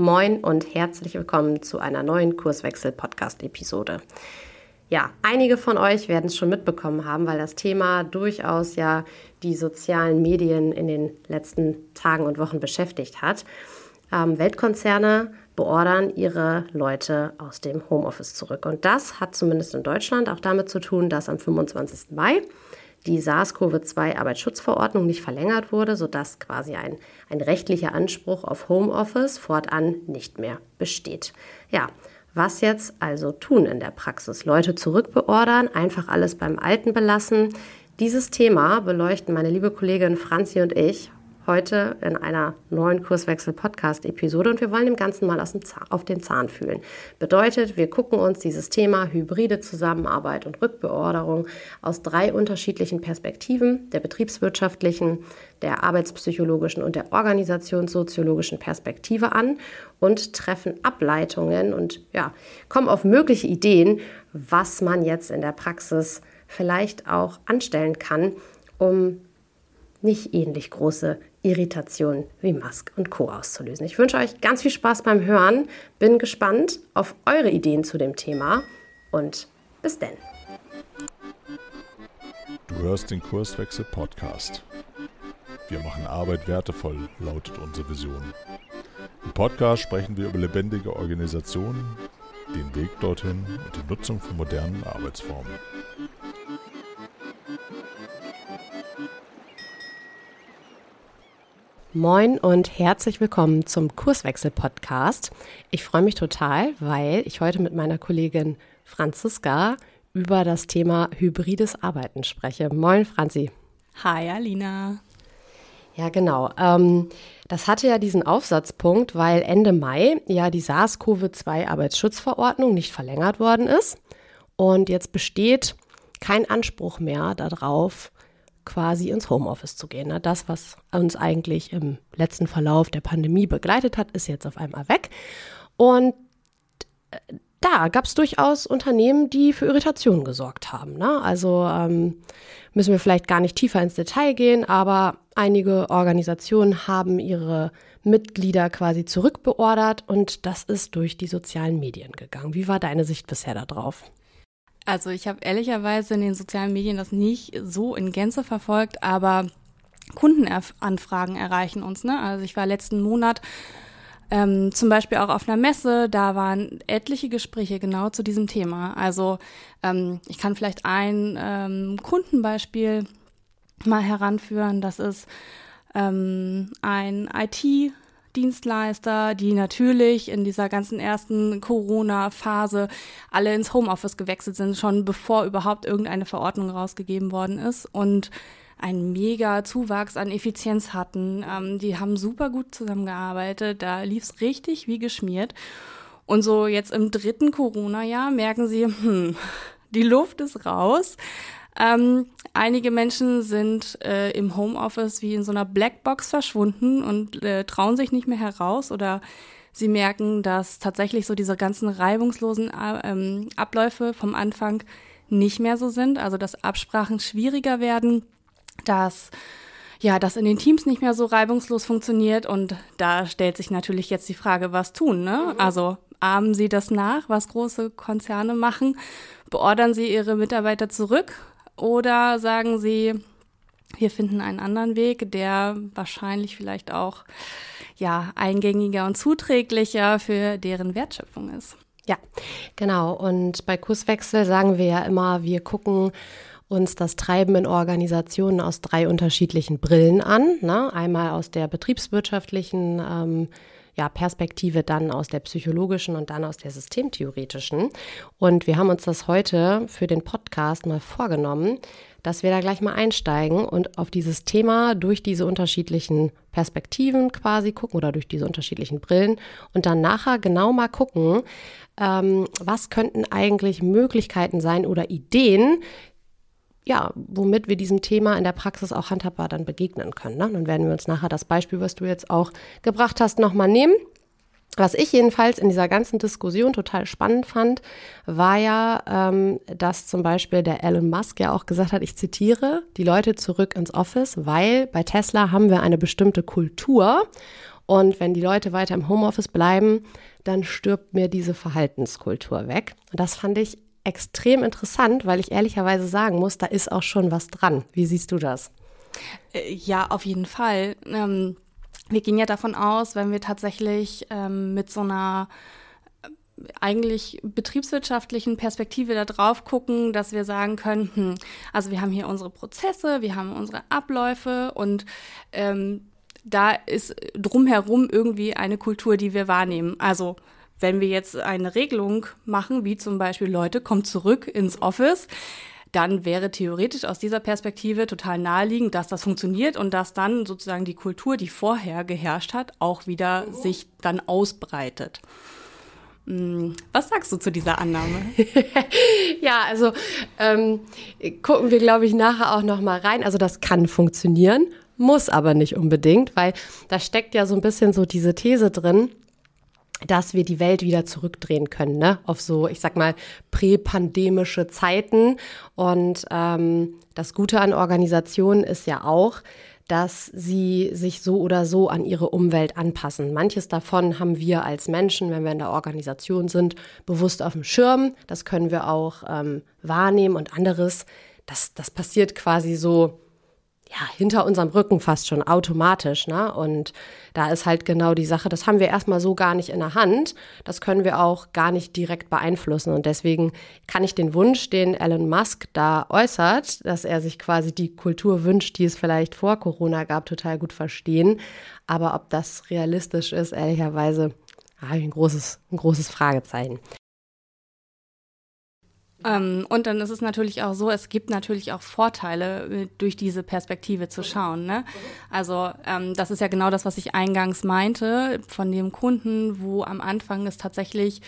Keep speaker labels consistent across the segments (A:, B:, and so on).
A: Moin und herzlich willkommen zu einer neuen Kurswechsel-Podcast-Episode. Ja, einige von euch werden es schon mitbekommen haben, weil das Thema durchaus ja die sozialen Medien in den letzten Tagen und Wochen beschäftigt hat. Ähm, Weltkonzerne beordern ihre Leute aus dem Homeoffice zurück. Und das hat zumindest in Deutschland auch damit zu tun, dass am 25. Mai die SARS-CoV-2-Arbeitsschutzverordnung nicht verlängert wurde, sodass quasi ein, ein rechtlicher Anspruch auf Homeoffice fortan nicht mehr besteht. Ja, was jetzt also tun in der Praxis? Leute zurückbeordern, einfach alles beim Alten belassen? Dieses Thema beleuchten meine liebe Kollegin Franzi und ich heute in einer neuen Kurswechsel-Podcast-Episode und wir wollen dem Ganzen mal auf den Zahn fühlen. Bedeutet, wir gucken uns dieses Thema hybride Zusammenarbeit und Rückbeorderung aus drei unterschiedlichen Perspektiven, der betriebswirtschaftlichen, der arbeitspsychologischen und der organisationssoziologischen Perspektive an und treffen Ableitungen und ja, kommen auf mögliche Ideen, was man jetzt in der Praxis vielleicht auch anstellen kann, um nicht ähnlich große Irritationen wie Musk und Co. auszulösen. Ich wünsche euch ganz viel Spaß beim Hören, bin gespannt auf eure Ideen zu dem Thema und bis denn.
B: Du hörst den Kurswechsel Podcast. Wir machen Arbeit wertevoll, lautet unsere Vision. Im Podcast sprechen wir über lebendige Organisationen, den Weg dorthin und die Nutzung von modernen Arbeitsformen.
A: Moin und herzlich willkommen zum Kurswechsel-Podcast. Ich freue mich total, weil ich heute mit meiner Kollegin Franziska über das Thema hybrides Arbeiten spreche. Moin, Franzi.
C: Hi, Alina.
A: Ja, genau. Ähm, das hatte ja diesen Aufsatzpunkt, weil Ende Mai ja die SARS-CoV-2-Arbeitsschutzverordnung nicht verlängert worden ist. Und jetzt besteht kein Anspruch mehr darauf, quasi ins Homeoffice zu gehen. Das, was uns eigentlich im letzten Verlauf der Pandemie begleitet hat, ist jetzt auf einmal weg. Und äh, da gab es durchaus Unternehmen, die für Irritationen gesorgt haben. Ne? Also ähm, müssen wir vielleicht gar nicht tiefer ins Detail gehen, aber einige Organisationen haben ihre Mitglieder quasi zurückbeordert und das ist durch die sozialen Medien gegangen. Wie war deine Sicht bisher darauf?
C: Also ich habe ehrlicherweise in den sozialen Medien das nicht so in Gänze verfolgt, aber Kundenanfragen erreichen uns. Ne? Also ich war letzten Monat ähm, zum Beispiel auch auf einer Messe, da waren etliche Gespräche genau zu diesem Thema. Also ähm, ich kann vielleicht ein ähm, Kundenbeispiel mal heranführen. Das ist ähm, ein IT- Dienstleister, die natürlich in dieser ganzen ersten Corona-Phase alle ins Homeoffice gewechselt sind, schon bevor überhaupt irgendeine Verordnung rausgegeben worden ist und einen mega Zuwachs an Effizienz hatten. Ähm, die haben super gut zusammengearbeitet, da lief es richtig wie geschmiert. Und so jetzt im dritten Corona-Jahr merken sie, hm, die Luft ist raus. Ähm, einige Menschen sind äh, im Homeoffice wie in so einer Blackbox verschwunden und äh, trauen sich nicht mehr heraus oder sie merken, dass tatsächlich so diese ganzen reibungslosen äh, ähm, Abläufe vom Anfang nicht mehr so sind, also dass Absprachen schwieriger werden, dass ja, das in den Teams nicht mehr so reibungslos funktioniert und da stellt sich natürlich jetzt die Frage, was tun, ne? Mhm. Also ahmen sie das nach, was große Konzerne machen? Beordern sie ihre Mitarbeiter zurück oder sagen Sie, wir finden einen anderen Weg, der wahrscheinlich vielleicht auch ja eingängiger und zuträglicher für deren Wertschöpfung ist.
A: Ja, genau. Und bei Kurswechsel sagen wir ja immer, wir gucken uns das Treiben in Organisationen aus drei unterschiedlichen Brillen an. Ne? Einmal aus der betriebswirtschaftlichen ähm, ja, Perspektive, dann aus der psychologischen und dann aus der systemtheoretischen. Und wir haben uns das heute für den Podcast mal vorgenommen, dass wir da gleich mal einsteigen und auf dieses Thema durch diese unterschiedlichen Perspektiven quasi gucken oder durch diese unterschiedlichen Brillen und dann nachher genau mal gucken, ähm, was könnten eigentlich Möglichkeiten sein oder Ideen, ja, womit wir diesem Thema in der Praxis auch handhabbar dann begegnen können. Ne? Dann werden wir uns nachher das Beispiel, was du jetzt auch gebracht hast, nochmal nehmen. Was ich jedenfalls in dieser ganzen Diskussion total spannend fand, war ja, ähm, dass zum Beispiel der Elon Musk ja auch gesagt hat, ich zitiere, die Leute zurück ins Office, weil bei Tesla haben wir eine bestimmte Kultur Und wenn die Leute weiter im Homeoffice bleiben, dann stirbt mir diese Verhaltenskultur weg. Und das fand ich extrem interessant, weil ich ehrlicherweise sagen muss, da ist auch schon was dran. Wie siehst du das?
C: Äh, ja, auf jeden Fall. Ähm, wir gehen ja davon aus, wenn wir tatsächlich ähm, mit so einer äh, eigentlich betriebswirtschaftlichen Perspektive da drauf gucken, dass wir sagen können, hm, also wir haben hier unsere Prozesse, wir haben unsere Abläufe und ähm, da ist drumherum irgendwie eine Kultur, die wir wahrnehmen. Also wenn wir jetzt eine Regelung machen, wie zum Beispiel Leute, kommt zurück ins Office, dann wäre theoretisch aus dieser Perspektive total naheliegend, dass das funktioniert und dass dann sozusagen die Kultur, die vorher geherrscht hat, auch wieder sich dann ausbreitet. Hm, was sagst du zu dieser Annahme?
A: ja, also ähm, gucken wir, glaube ich, nachher auch noch mal rein. Also das kann funktionieren, muss aber nicht unbedingt, weil da steckt ja so ein bisschen so diese These drin, dass wir die Welt wieder zurückdrehen können, ne? Auf so, ich sag mal, präpandemische Zeiten. Und ähm, das Gute an Organisationen ist ja auch, dass sie sich so oder so an ihre Umwelt anpassen. Manches davon haben wir als Menschen, wenn wir in der Organisation sind, bewusst auf dem Schirm. Das können wir auch ähm, wahrnehmen und anderes, das, das passiert quasi so ja, hinter unserem Rücken fast schon automatisch. Ne? Und da ist halt genau die Sache, das haben wir erstmal so gar nicht in der Hand. Das können wir auch gar nicht direkt beeinflussen. Und deswegen kann ich den Wunsch, den Elon Musk da äußert, dass er sich quasi die Kultur wünscht, die es vielleicht vor Corona gab, total gut verstehen. Aber ob das realistisch ist, ehrlicherweise, habe ich ein großes, ein großes Fragezeichen.
C: Ähm, und dann ist es natürlich auch so, es gibt natürlich auch Vorteile, äh, durch diese Perspektive zu schauen. Ne? Also ähm, das ist ja genau das, was ich eingangs meinte, von dem Kunden, wo am Anfang es tatsächlich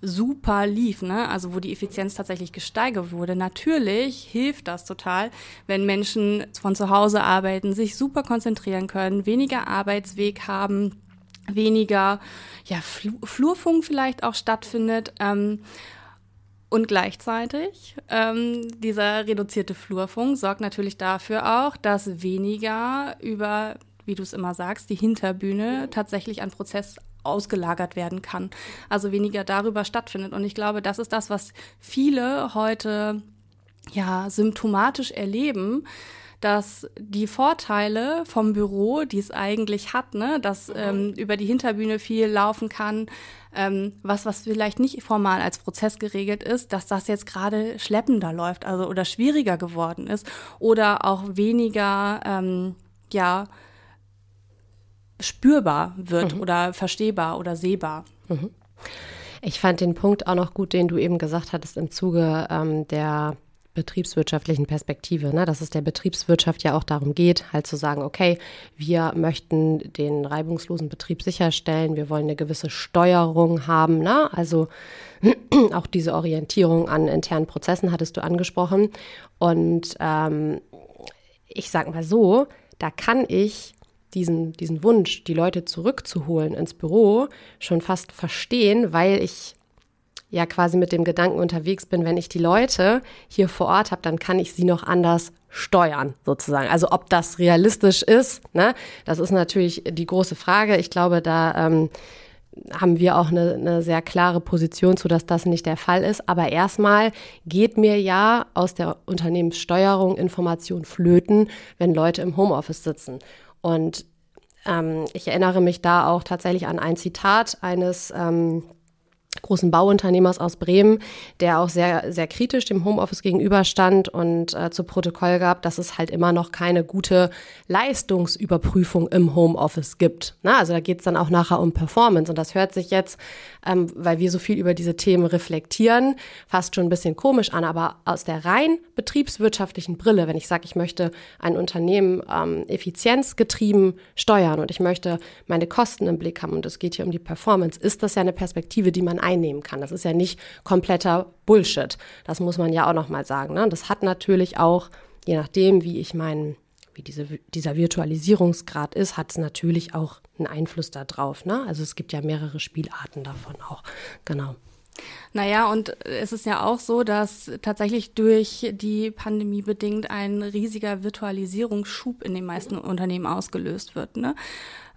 C: super lief, ne? also wo die Effizienz tatsächlich gesteigert wurde. Natürlich hilft das total, wenn Menschen von zu Hause arbeiten, sich super konzentrieren können, weniger Arbeitsweg haben, weniger ja, Flurfunk vielleicht auch stattfindet. Ähm, und gleichzeitig, ähm, dieser reduzierte Flurfunk sorgt natürlich dafür auch, dass weniger über, wie du es immer sagst, die Hinterbühne tatsächlich ein Prozess ausgelagert werden kann. Also weniger darüber stattfindet. Und ich glaube, das ist das, was viele heute ja symptomatisch erleben, dass die Vorteile vom Büro, die es eigentlich hat, ne, dass ähm, über die Hinterbühne viel laufen kann, ähm, was, was vielleicht nicht formal als Prozess geregelt ist, dass das jetzt gerade schleppender läuft, also oder schwieriger geworden ist oder auch weniger, ähm, ja, spürbar wird mhm. oder verstehbar oder sehbar. Mhm.
A: Ich fand den Punkt auch noch gut, den du eben gesagt hattest im Zuge ähm, der betriebswirtschaftlichen Perspektive, ne? dass es der Betriebswirtschaft ja auch darum geht, halt zu sagen, okay, wir möchten den reibungslosen Betrieb sicherstellen, wir wollen eine gewisse Steuerung haben, ne? also auch diese Orientierung an internen Prozessen hattest du angesprochen. Und ähm, ich sage mal so, da kann ich diesen, diesen Wunsch, die Leute zurückzuholen ins Büro, schon fast verstehen, weil ich ja quasi mit dem Gedanken unterwegs bin, wenn ich die Leute hier vor Ort habe, dann kann ich sie noch anders steuern, sozusagen. Also ob das realistisch ist, ne, das ist natürlich die große Frage. Ich glaube, da ähm, haben wir auch eine, eine sehr klare Position zu, dass das nicht der Fall ist. Aber erstmal geht mir ja aus der Unternehmenssteuerung Information flöten, wenn Leute im Homeoffice sitzen. Und ähm, ich erinnere mich da auch tatsächlich an ein Zitat eines ähm, großen Bauunternehmers aus Bremen, der auch sehr, sehr kritisch dem Homeoffice gegenüberstand und äh, zu Protokoll gab, dass es halt immer noch keine gute Leistungsüberprüfung im Homeoffice gibt. Na, also da geht es dann auch nachher um Performance und das hört sich jetzt, ähm, weil wir so viel über diese Themen reflektieren, fast schon ein bisschen komisch an, aber aus der rein betriebswirtschaftlichen Brille, wenn ich sage, ich möchte ein Unternehmen ähm, effizienzgetrieben steuern und ich möchte meine Kosten im Blick haben und es geht hier um die Performance, ist das ja eine Perspektive, die man einnehmen kann. Das ist ja nicht kompletter Bullshit. Das muss man ja auch nochmal sagen. Ne? Das hat natürlich auch, je nachdem, wie ich meinen wie diese, dieser Virtualisierungsgrad ist, hat es natürlich auch einen Einfluss darauf. Ne? Also es gibt ja mehrere Spielarten davon auch. Genau.
C: Naja, und es ist ja auch so, dass tatsächlich durch die Pandemie bedingt ein riesiger Virtualisierungsschub in den meisten Unternehmen ausgelöst wird. Ne?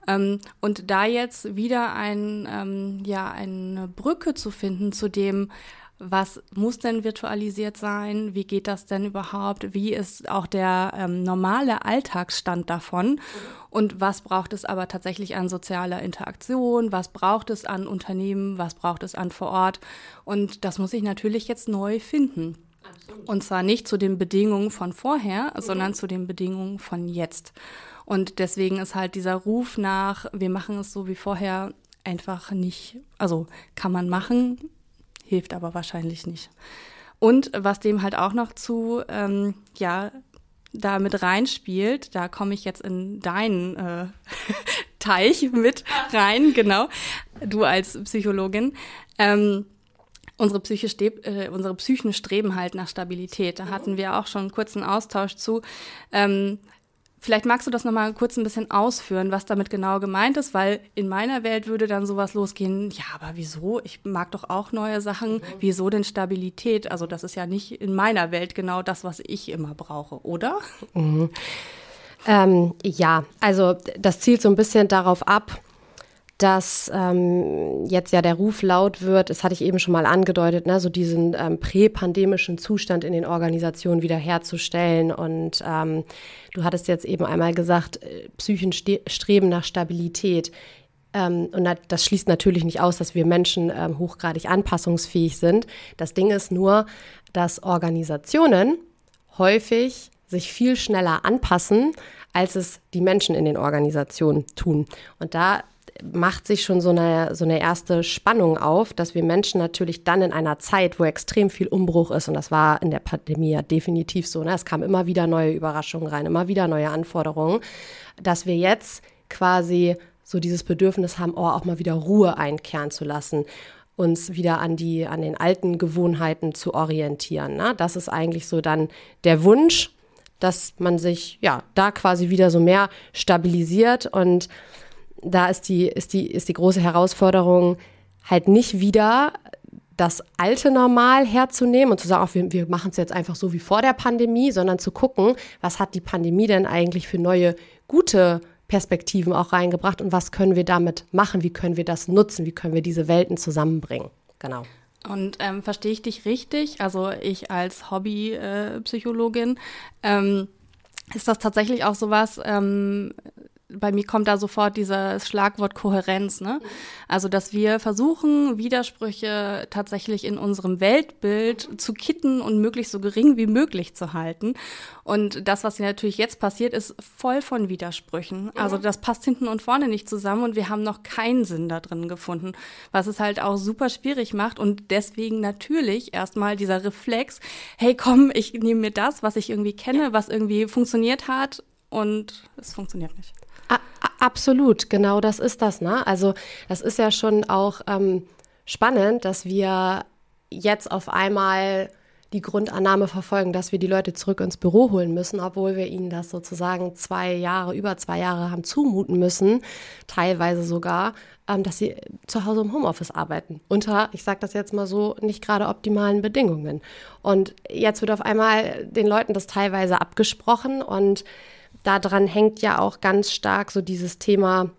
C: Ähm, und da jetzt wieder ein, ähm, ja, eine Brücke zu finden zu dem, was muss denn virtualisiert sein? Wie geht das denn überhaupt? Wie ist auch der ähm, normale Alltagsstand davon? Und was braucht es aber tatsächlich an sozialer Interaktion? Was braucht es an Unternehmen? Was braucht es an vor Ort? Und das muss ich natürlich jetzt neu finden. Absolut. Und zwar nicht zu den Bedingungen von vorher, mhm. sondern zu den Bedingungen von jetzt. Und deswegen ist halt dieser Ruf nach, wir machen es so wie vorher, einfach nicht, also kann man machen, hilft aber wahrscheinlich nicht. Und was dem halt auch noch zu, ähm, ja, da mit reinspielt, da komme ich jetzt in deinen äh, Teich mit rein, genau, du als Psychologin. Ähm, unsere, Psyche äh, unsere Psychen streben halt nach Stabilität. Da hatten wir auch schon einen kurzen Austausch zu. Ähm, Vielleicht magst du das nochmal kurz ein bisschen ausführen, was damit genau gemeint ist, weil in meiner Welt würde dann sowas losgehen, ja, aber wieso? Ich mag doch auch neue Sachen. Wieso denn Stabilität? Also das ist ja nicht in meiner Welt genau das, was ich immer brauche, oder?
A: Mhm. Ähm, ja, also das zielt so ein bisschen darauf ab, dass ähm, jetzt ja der Ruf laut wird, das hatte ich eben schon mal angedeutet, ne, so diesen ähm, präpandemischen Zustand in den Organisationen wiederherzustellen. Und ähm, du hattest jetzt eben einmal gesagt, äh, Psychen streben nach Stabilität. Ähm, und das schließt natürlich nicht aus, dass wir Menschen ähm, hochgradig anpassungsfähig sind. Das Ding ist nur, dass Organisationen häufig sich viel schneller anpassen, als es die Menschen in den Organisationen tun. Und da macht sich schon so eine, so eine erste Spannung auf, dass wir Menschen natürlich dann in einer Zeit, wo extrem viel Umbruch ist, und das war in der Pandemie ja definitiv so, ne? es kamen immer wieder neue Überraschungen rein, immer wieder neue Anforderungen, dass wir jetzt quasi so dieses Bedürfnis haben, oh, auch mal wieder Ruhe einkehren zu lassen uns wieder an die, an den alten Gewohnheiten zu orientieren. Ne? Das ist eigentlich so dann der Wunsch, dass man sich ja da quasi wieder so mehr stabilisiert und da ist die, ist die, ist die große Herausforderung, halt nicht wieder das alte Normal herzunehmen und zu sagen, auch wir, wir machen es jetzt einfach so wie vor der Pandemie, sondern zu gucken, was hat die Pandemie denn eigentlich für neue, gute Perspektiven auch reingebracht und was können wir damit machen, wie können wir das nutzen, wie können wir diese Welten zusammenbringen. Genau.
C: Und ähm, verstehe ich dich richtig? Also ich als Hobbypsychologin, äh, ähm, ist das tatsächlich auch sowas, ähm, bei mir kommt da sofort dieses Schlagwort Kohärenz, ne? Also, dass wir versuchen, Widersprüche tatsächlich in unserem Weltbild zu kitten und möglichst so gering wie möglich zu halten. Und das, was natürlich jetzt passiert, ist voll von Widersprüchen. Also, das passt hinten und vorne nicht zusammen und wir haben noch keinen Sinn da drin gefunden, was es halt auch super schwierig macht und deswegen natürlich erstmal dieser Reflex, hey, komm, ich nehme mir das, was ich irgendwie kenne, was irgendwie funktioniert hat und es funktioniert nicht.
A: Absolut, genau das ist das. Ne? Also das ist ja schon auch ähm, spannend, dass wir jetzt auf einmal die Grundannahme verfolgen, dass wir die Leute zurück ins Büro holen müssen, obwohl wir ihnen das sozusagen zwei Jahre, über zwei Jahre haben zumuten müssen, teilweise sogar, ähm, dass sie zu Hause im Homeoffice arbeiten. Unter, ich sage das jetzt mal so, nicht gerade optimalen Bedingungen. Und jetzt wird auf einmal den Leuten das teilweise abgesprochen und daran hängt ja auch ganz stark so dieses Thema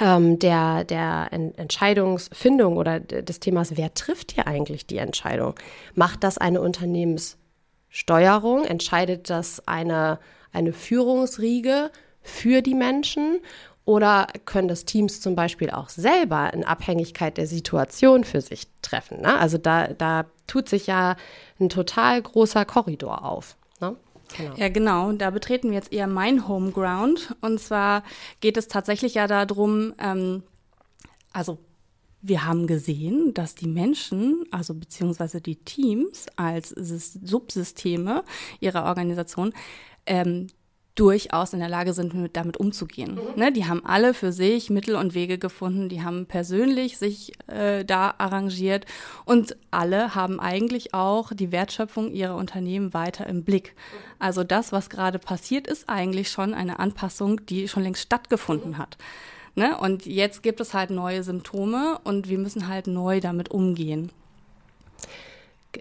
A: ähm, der, der Entscheidungsfindung oder des Themas, wer trifft hier eigentlich die Entscheidung? Macht das eine Unternehmenssteuerung? Entscheidet das eine, eine Führungsriege für die Menschen? Oder können das Teams zum Beispiel auch selber in Abhängigkeit der Situation für sich treffen? Ne? Also da, da tut sich ja ein total großer Korridor auf. Ne?
C: Genau. Ja, genau. Da betreten wir jetzt eher mein Homeground. Und zwar geht es tatsächlich ja darum, ähm, also wir haben gesehen, dass die Menschen, also beziehungsweise die Teams als Subsysteme ihrer Organisation ähm, durchaus in der Lage sind, mit, damit umzugehen. Mhm. Ne, die haben alle für sich Mittel und Wege gefunden, die haben persönlich sich äh, da arrangiert und alle haben eigentlich auch die Wertschöpfung ihrer Unternehmen weiter im Blick. Mhm. Also das, was gerade passiert, ist eigentlich schon eine Anpassung, die schon längst stattgefunden mhm. hat. Ne? Und jetzt gibt es halt neue Symptome und wir müssen halt neu damit umgehen.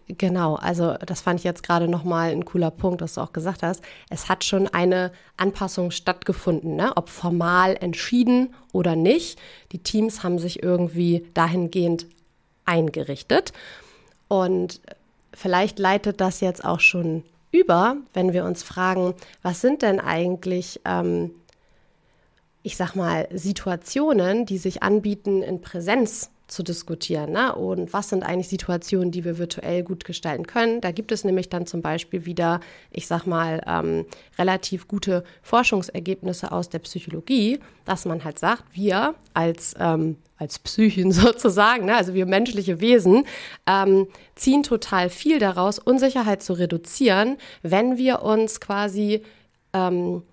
A: Genau, also das fand ich jetzt gerade nochmal ein cooler Punkt, was du auch gesagt hast. Es hat schon eine Anpassung stattgefunden, ne? ob formal entschieden oder nicht. Die Teams haben sich irgendwie dahingehend eingerichtet. Und vielleicht leitet das jetzt auch schon über, wenn wir uns fragen, was sind denn eigentlich, ähm, ich sag mal, Situationen, die sich anbieten in Präsenz zu diskutieren. Ne? Und was sind eigentlich Situationen, die wir virtuell gut gestalten können? Da gibt es nämlich dann zum Beispiel wieder, ich sag mal, ähm, relativ gute Forschungsergebnisse aus der Psychologie, dass man halt sagt, wir als, ähm, als Psychen sozusagen, ne? also wir menschliche Wesen, ähm, ziehen total viel daraus, Unsicherheit zu reduzieren, wenn wir uns quasi ähm,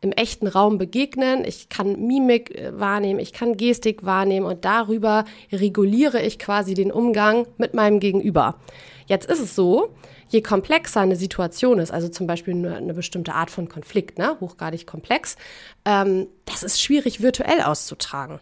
A: im echten Raum begegnen, ich kann Mimik äh, wahrnehmen, ich kann Gestik wahrnehmen und darüber reguliere ich quasi den Umgang mit meinem Gegenüber. Jetzt ist es so, je komplexer eine Situation ist, also zum Beispiel eine, eine bestimmte Art von Konflikt, ne, hochgradig komplex, ähm, das ist schwierig virtuell auszutragen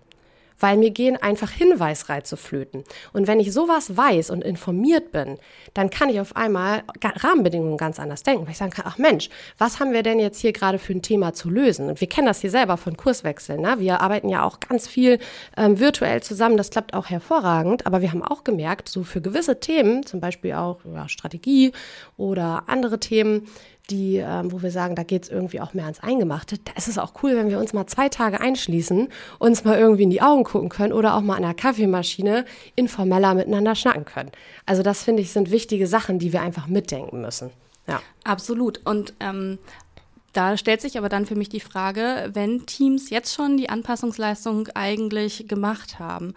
A: weil mir gehen einfach Hinweisreize flöten. Und wenn ich sowas weiß und informiert bin, dann kann ich auf einmal Rahmenbedingungen ganz anders denken, weil ich sagen kann, ach Mensch, was haben wir denn jetzt hier gerade für ein Thema zu lösen? Und wir kennen das hier selber von Kurswechseln. Ne? Wir arbeiten ja auch ganz viel ähm, virtuell zusammen, das klappt auch hervorragend, aber wir haben auch gemerkt, so für gewisse Themen, zum Beispiel auch ja, Strategie oder andere Themen, die, ähm, wo wir sagen, da geht es irgendwie auch mehr ans Eingemachte, da ist es auch cool, wenn wir uns mal zwei Tage einschließen, uns mal irgendwie in die Augen gucken können oder auch mal an der Kaffeemaschine informeller miteinander schnacken können. Also das finde ich sind wichtige Sachen, die wir einfach mitdenken müssen.
C: Ja. Absolut. Und ähm, da stellt sich aber dann für mich die Frage, wenn Teams jetzt schon die Anpassungsleistung eigentlich gemacht haben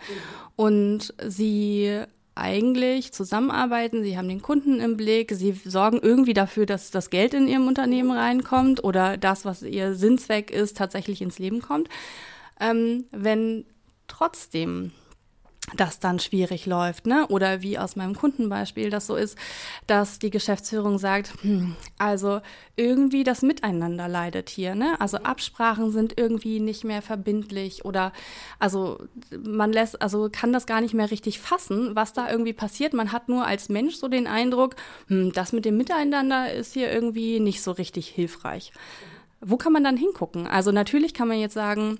C: und sie eigentlich zusammenarbeiten, sie haben den Kunden im Blick, sie sorgen irgendwie dafür, dass das Geld in ihrem Unternehmen reinkommt oder das, was ihr Sinnzweck ist, tatsächlich ins Leben kommt. Ähm, wenn trotzdem das dann schwierig läuft, ne? Oder wie aus meinem Kundenbeispiel das so ist, dass die Geschäftsführung sagt, hm, also irgendwie das Miteinander leidet hier, ne? Also Absprachen sind irgendwie nicht mehr verbindlich oder also man lässt, also kann das gar nicht mehr richtig fassen, was da irgendwie passiert. Man hat nur als Mensch so den Eindruck, hm, das mit dem Miteinander ist hier irgendwie nicht so richtig hilfreich. Wo kann man dann hingucken? Also natürlich kann man jetzt sagen,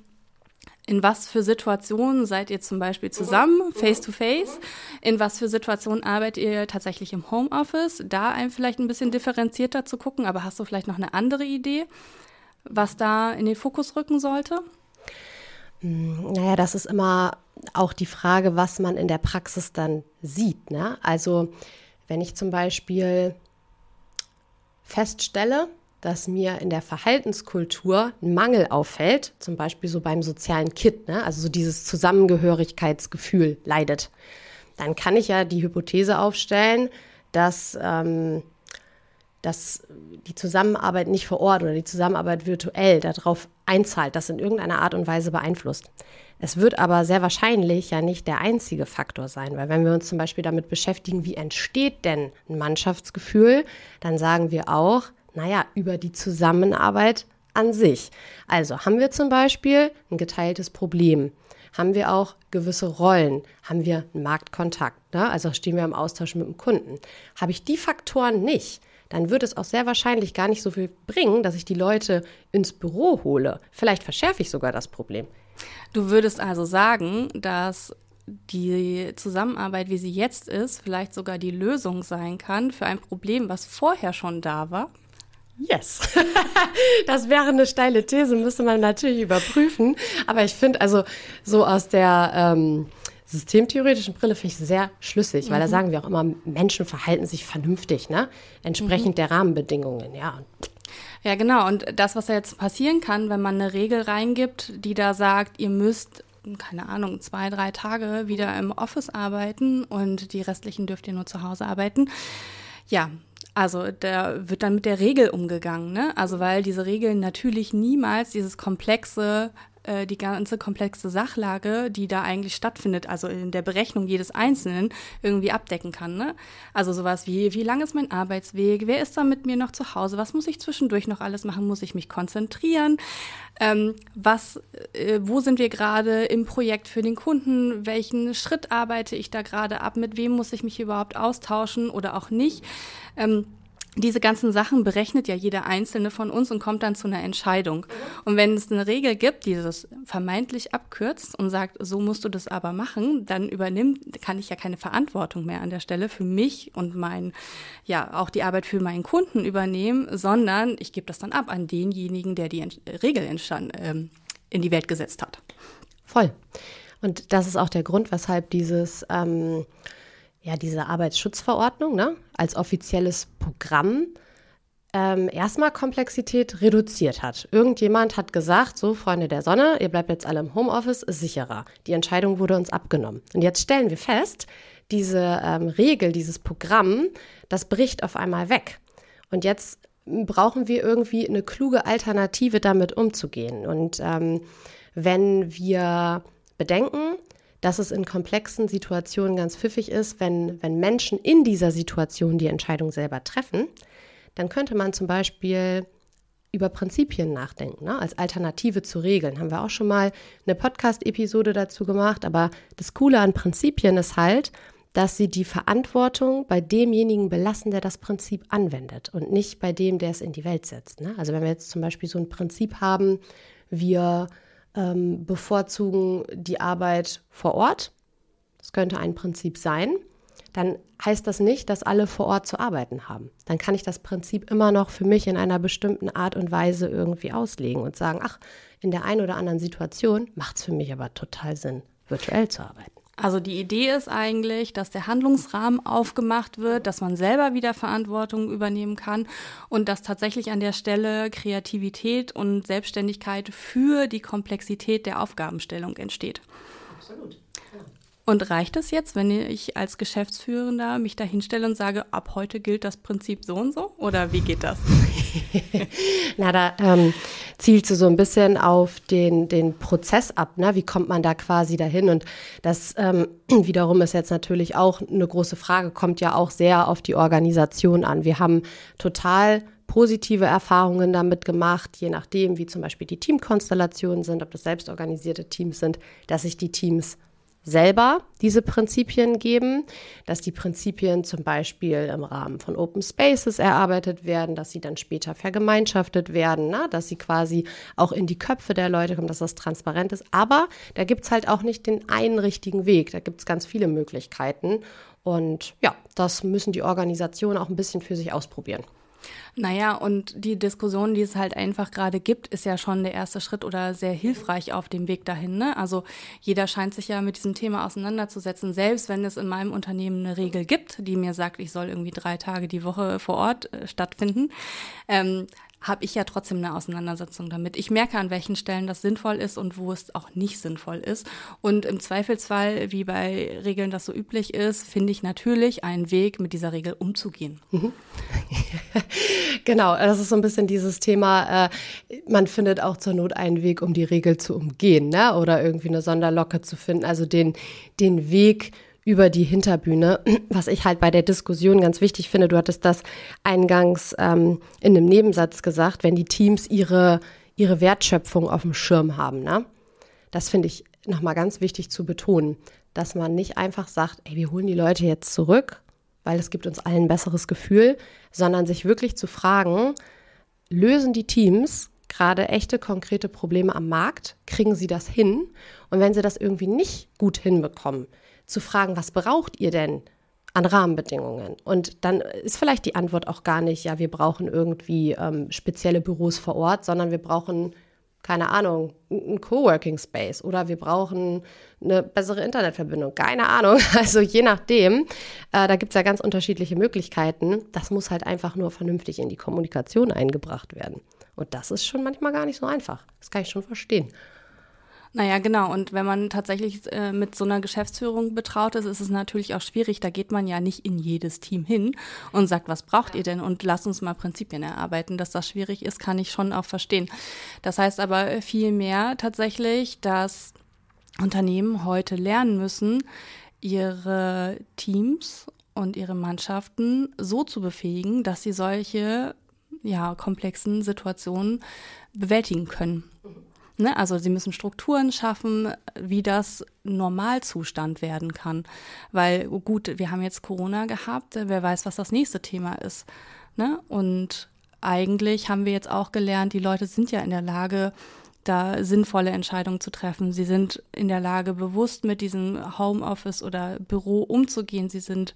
C: in was für Situationen seid ihr zum Beispiel zusammen, face to face? In was für Situationen arbeitet ihr tatsächlich im Homeoffice? Da einem vielleicht ein bisschen differenzierter zu gucken, aber hast du vielleicht noch eine andere Idee, was da in den Fokus rücken sollte?
A: Hm, naja, das ist immer auch die Frage, was man in der Praxis dann sieht. Ne? Also, wenn ich zum Beispiel feststelle, dass mir in der Verhaltenskultur ein Mangel auffällt, zum Beispiel so beim sozialen Kit, ne? also so dieses Zusammengehörigkeitsgefühl leidet, dann kann ich ja die Hypothese aufstellen, dass, ähm, dass die Zusammenarbeit nicht vor Ort oder die Zusammenarbeit virtuell darauf einzahlt, das in irgendeiner Art und Weise beeinflusst. Es wird aber sehr wahrscheinlich ja nicht der einzige Faktor sein, weil wenn wir uns zum Beispiel damit beschäftigen, wie entsteht denn ein Mannschaftsgefühl, dann sagen wir auch, naja, über die Zusammenarbeit an sich. Also haben wir zum Beispiel ein geteiltes Problem. Haben wir auch gewisse Rollen? Haben wir einen Marktkontakt? Ne? Also stehen wir im Austausch mit dem Kunden? Habe ich die Faktoren nicht, dann wird es auch sehr wahrscheinlich gar nicht so viel bringen, dass ich die Leute ins Büro hole. Vielleicht verschärfe ich sogar das Problem.
C: Du würdest also sagen, dass die Zusammenarbeit, wie sie jetzt ist, vielleicht sogar die Lösung sein kann für ein Problem, was vorher schon da war?
A: Yes. das wäre eine steile These, müsste man natürlich überprüfen. Aber ich finde also so aus der ähm, systemtheoretischen Brille finde ich sehr schlüssig, mhm. weil da mhm. sagen wir auch immer, Menschen verhalten sich vernünftig, ne? Entsprechend mhm. der Rahmenbedingungen, ja.
C: Ja, genau. Und das, was da jetzt passieren kann, wenn man eine Regel reingibt, die da sagt, ihr müsst keine Ahnung, zwei, drei Tage wieder im Office arbeiten und die restlichen dürft ihr nur zu Hause arbeiten. Ja, also da wird dann mit der Regel umgegangen, ne? Also weil diese Regeln natürlich niemals dieses komplexe äh, die ganze komplexe Sachlage, die da eigentlich stattfindet, also in der Berechnung jedes Einzelnen, irgendwie abdecken kann. Ne? Also sowas wie, wie lang ist mein Arbeitsweg, wer ist da mit mir noch zu Hause, was muss ich zwischendurch noch alles machen, muss ich mich konzentrieren, ähm, was, äh, wo sind wir gerade im Projekt für den Kunden, welchen Schritt arbeite ich da gerade ab, mit wem muss ich mich überhaupt austauschen oder auch nicht. Ähm, diese ganzen Sachen berechnet ja jeder einzelne von uns und kommt dann zu einer Entscheidung. Und wenn es eine Regel gibt, die das vermeintlich abkürzt und sagt, so musst du das aber machen, dann übernimmt, kann ich ja keine Verantwortung mehr an der Stelle für mich und mein, ja, auch die Arbeit für meinen Kunden übernehmen, sondern ich gebe das dann ab an denjenigen, der die Regel entstand, ähm, in die Welt gesetzt hat.
A: Voll. Und das ist auch der Grund, weshalb dieses ähm, ja, diese Arbeitsschutzverordnung ne, als offizielles Programm ähm, erstmal Komplexität reduziert hat. Irgendjemand hat gesagt, so Freunde der Sonne, ihr bleibt jetzt alle im Homeoffice, ist sicherer. Die Entscheidung wurde uns abgenommen. Und jetzt stellen wir fest, diese ähm, Regel, dieses Programm, das bricht auf einmal weg. Und jetzt brauchen wir irgendwie eine kluge Alternative, damit umzugehen. Und ähm, wenn wir bedenken, dass es in komplexen Situationen ganz pfiffig ist, wenn, wenn Menschen in dieser Situation die Entscheidung selber treffen, dann könnte man zum Beispiel über Prinzipien nachdenken, ne? als Alternative zu Regeln. Haben wir auch schon mal eine Podcast-Episode dazu gemacht, aber das Coole an Prinzipien ist halt, dass sie die Verantwortung bei demjenigen belassen, der das Prinzip anwendet und nicht bei dem, der es in die Welt setzt. Ne? Also wenn wir jetzt zum Beispiel so ein Prinzip haben, wir ähm, bevorzugen die Arbeit vor Ort. Das könnte ein Prinzip sein. Dann heißt das nicht, dass alle vor Ort zu arbeiten haben. Dann kann ich das Prinzip immer noch für mich in einer bestimmten Art und Weise irgendwie auslegen und sagen, ach, in der einen oder anderen Situation macht es für mich aber total Sinn, virtuell zu arbeiten.
C: Also die Idee ist eigentlich, dass der Handlungsrahmen aufgemacht wird, dass man selber wieder Verantwortung übernehmen kann und dass tatsächlich an der Stelle Kreativität und Selbstständigkeit für die Komplexität der Aufgabenstellung entsteht. Absolut. Und reicht es jetzt, wenn ich als Geschäftsführender mich da hinstelle und sage, ab heute gilt das Prinzip so und so? Oder wie geht das?
A: Na, da ähm, zielst du so ein bisschen auf den, den Prozess ab. Ne? Wie kommt man da quasi dahin? Und das ähm, wiederum ist jetzt natürlich auch eine große Frage, kommt ja auch sehr auf die Organisation an. Wir haben total positive Erfahrungen damit gemacht, je nachdem, wie zum Beispiel die Teamkonstellationen sind, ob das selbstorganisierte Teams sind, dass sich die Teams selber diese Prinzipien geben, dass die Prinzipien zum Beispiel im Rahmen von Open Spaces erarbeitet werden, dass sie dann später vergemeinschaftet werden, na, dass sie quasi auch in die Köpfe der Leute kommen, dass das transparent ist. Aber da gibt es halt auch nicht den einen richtigen Weg. Da gibt es ganz viele Möglichkeiten. Und ja, das müssen die Organisationen auch ein bisschen für sich ausprobieren.
C: Naja, und die Diskussion, die es halt einfach gerade gibt, ist ja schon der erste Schritt oder sehr hilfreich auf dem Weg dahin. Ne? Also jeder scheint sich ja mit diesem Thema auseinanderzusetzen, selbst wenn es in meinem Unternehmen eine Regel gibt, die mir sagt, ich soll irgendwie drei Tage die Woche vor Ort äh, stattfinden. Ähm, habe ich ja trotzdem eine Auseinandersetzung damit. Ich merke, an welchen Stellen das sinnvoll ist und wo es auch nicht sinnvoll ist. Und im Zweifelsfall, wie bei Regeln das so üblich ist, finde ich natürlich einen Weg, mit dieser Regel umzugehen. Mhm.
A: genau, das ist so ein bisschen dieses Thema, äh, man findet auch zur Not einen Weg, um die Regel zu umgehen, ne? oder irgendwie eine Sonderlocke zu finden. Also den, den Weg, über die Hinterbühne. Was ich halt bei der Diskussion ganz wichtig finde, du hattest das eingangs ähm, in einem Nebensatz gesagt, wenn die Teams ihre, ihre Wertschöpfung auf dem Schirm haben. Ne? Das finde ich nochmal ganz wichtig zu betonen, dass man nicht einfach sagt, ey, wir holen die Leute jetzt zurück, weil es gibt uns allen ein besseres Gefühl, sondern sich wirklich zu fragen, lösen die Teams gerade echte konkrete Probleme am Markt? Kriegen sie das hin? Und wenn sie das irgendwie nicht gut hinbekommen, zu fragen, was braucht ihr denn an Rahmenbedingungen? Und dann ist vielleicht die Antwort auch gar nicht, ja, wir brauchen irgendwie ähm, spezielle Büros vor Ort, sondern wir brauchen, keine Ahnung, einen Coworking Space oder wir brauchen eine bessere Internetverbindung. Keine Ahnung. Also je nachdem, äh, da gibt es ja ganz unterschiedliche Möglichkeiten. Das muss halt einfach nur vernünftig in die Kommunikation eingebracht werden. Und das ist schon manchmal gar nicht so einfach. Das kann ich schon verstehen.
C: Naja, genau. Und wenn man tatsächlich äh, mit so einer Geschäftsführung betraut ist, ist es natürlich auch schwierig. Da geht man ja nicht in jedes Team hin und sagt, was braucht ihr denn? Und lasst uns mal Prinzipien erarbeiten. Dass das schwierig ist, kann ich schon auch verstehen. Das heißt aber viel mehr tatsächlich, dass Unternehmen heute lernen müssen, ihre Teams und ihre Mannschaften so zu befähigen, dass sie solche ja, komplexen Situationen bewältigen können. Ne? Also sie müssen Strukturen schaffen, wie das Normalzustand werden kann. Weil gut, wir haben jetzt Corona gehabt, wer weiß, was das nächste Thema ist. Ne? Und eigentlich haben wir jetzt auch gelernt, die Leute sind ja in der Lage, da sinnvolle Entscheidungen zu treffen. Sie sind in der Lage, bewusst mit diesem Homeoffice oder Büro umzugehen. Sie sind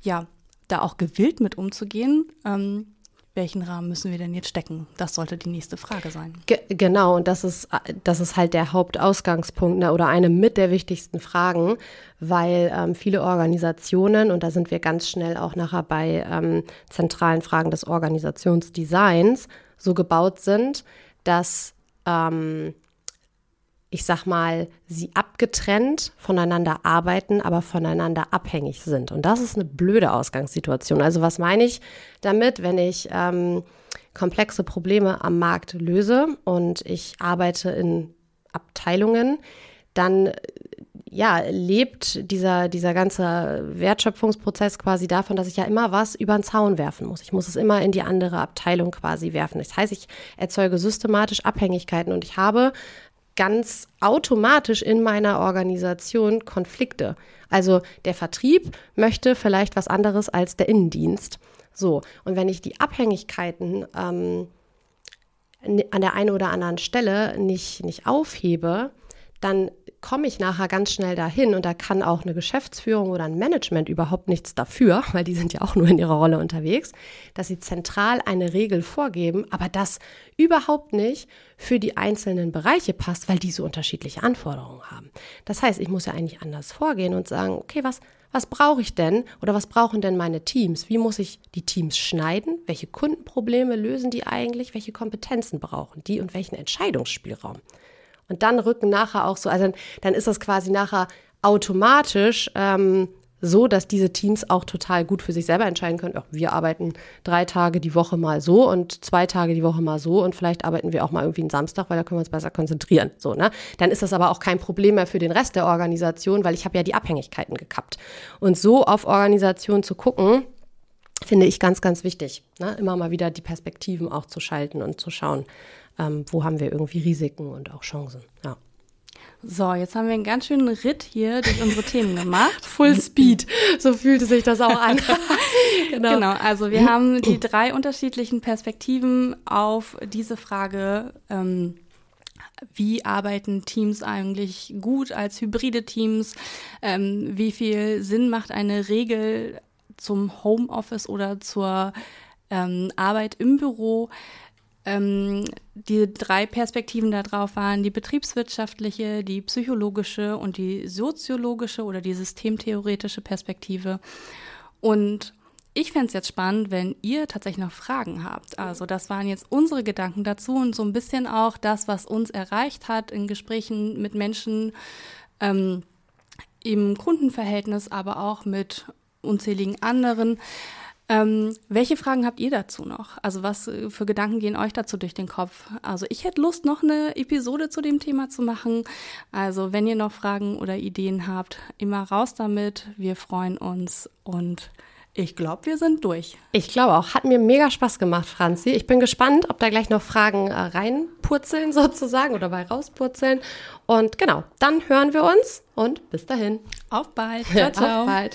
C: ja da auch gewillt mit umzugehen. Ähm, welchen Rahmen müssen wir denn jetzt stecken? Das sollte die nächste Frage sein.
A: Ge genau, und das ist, das ist halt der Hauptausgangspunkt ne, oder eine mit der wichtigsten Fragen, weil ähm, viele Organisationen, und da sind wir ganz schnell auch nachher bei ähm, zentralen Fragen des Organisationsdesigns, so gebaut sind, dass ähm, ich sag mal, sie abgetrennt voneinander arbeiten, aber voneinander abhängig sind. Und das ist eine blöde Ausgangssituation. Also was meine ich damit, wenn ich ähm, komplexe Probleme am Markt löse und ich arbeite in Abteilungen, dann ja, lebt dieser, dieser ganze Wertschöpfungsprozess quasi davon, dass ich ja immer was über den Zaun werfen muss. Ich muss es immer in die andere Abteilung quasi werfen. Das heißt, ich erzeuge systematisch Abhängigkeiten und ich habe ganz automatisch in meiner Organisation Konflikte. Also der Vertrieb möchte vielleicht was anderes als der Innendienst. So, und wenn ich die Abhängigkeiten ähm, an der einen oder anderen Stelle nicht, nicht aufhebe, dann komme ich nachher ganz schnell dahin und da kann auch eine Geschäftsführung oder ein Management überhaupt nichts dafür, weil die sind ja auch nur in ihrer Rolle unterwegs, dass sie zentral eine Regel vorgeben, aber das überhaupt nicht für die einzelnen Bereiche passt, weil die so unterschiedliche Anforderungen haben. Das heißt, ich muss ja eigentlich anders vorgehen und sagen, okay, was, was brauche ich denn oder was brauchen denn meine Teams? Wie muss ich die Teams schneiden? Welche Kundenprobleme lösen die eigentlich? Welche Kompetenzen brauchen die und welchen Entscheidungsspielraum? Und dann rücken nachher auch so, also dann, dann ist das quasi nachher automatisch ähm, so, dass diese Teams auch total gut für sich selber entscheiden können. Ja, wir arbeiten drei Tage die Woche mal so und zwei Tage die Woche mal so und vielleicht arbeiten wir auch mal irgendwie einen Samstag, weil da können wir uns besser konzentrieren. So, ne? Dann ist das aber auch kein Problem mehr für den Rest der Organisation, weil ich habe ja die Abhängigkeiten gekappt. Und so auf Organisation zu gucken, finde ich ganz, ganz wichtig. Ne? Immer mal wieder die Perspektiven auch zu schalten und zu schauen, ähm, wo haben wir irgendwie Risiken und auch Chancen. Ja.
C: So, jetzt haben wir einen ganz schönen Ritt hier durch unsere Themen gemacht.
A: Full Speed, so fühlte sich das auch an.
C: genau. genau, also wir haben die drei unterschiedlichen Perspektiven auf diese Frage. Ähm, wie arbeiten Teams eigentlich gut als hybride Teams? Ähm, wie viel Sinn macht eine Regel zum Homeoffice oder zur ähm, Arbeit im Büro? Ähm, die drei Perspektiven darauf waren die betriebswirtschaftliche, die psychologische und die soziologische oder die systemtheoretische Perspektive. Und ich fände es jetzt spannend, wenn ihr tatsächlich noch Fragen habt. Also das waren jetzt unsere Gedanken dazu und so ein bisschen auch das, was uns erreicht hat in Gesprächen mit Menschen ähm, im Kundenverhältnis, aber auch mit unzähligen anderen. Ähm, welche Fragen habt ihr dazu noch? Also was äh, für Gedanken gehen euch dazu durch den Kopf? Also ich hätte Lust, noch eine Episode zu dem Thema zu machen. Also wenn ihr noch Fragen oder Ideen habt, immer raus damit. Wir freuen uns und ich glaube, wir sind durch.
A: Ich glaube auch. Hat mir mega Spaß gemacht, Franzi. Ich bin gespannt, ob da gleich noch Fragen äh, reinpurzeln sozusagen oder bei rauspurzeln. Und genau, dann hören wir uns und bis dahin.
C: Auf bald. Ciao, ciao. Auf bald.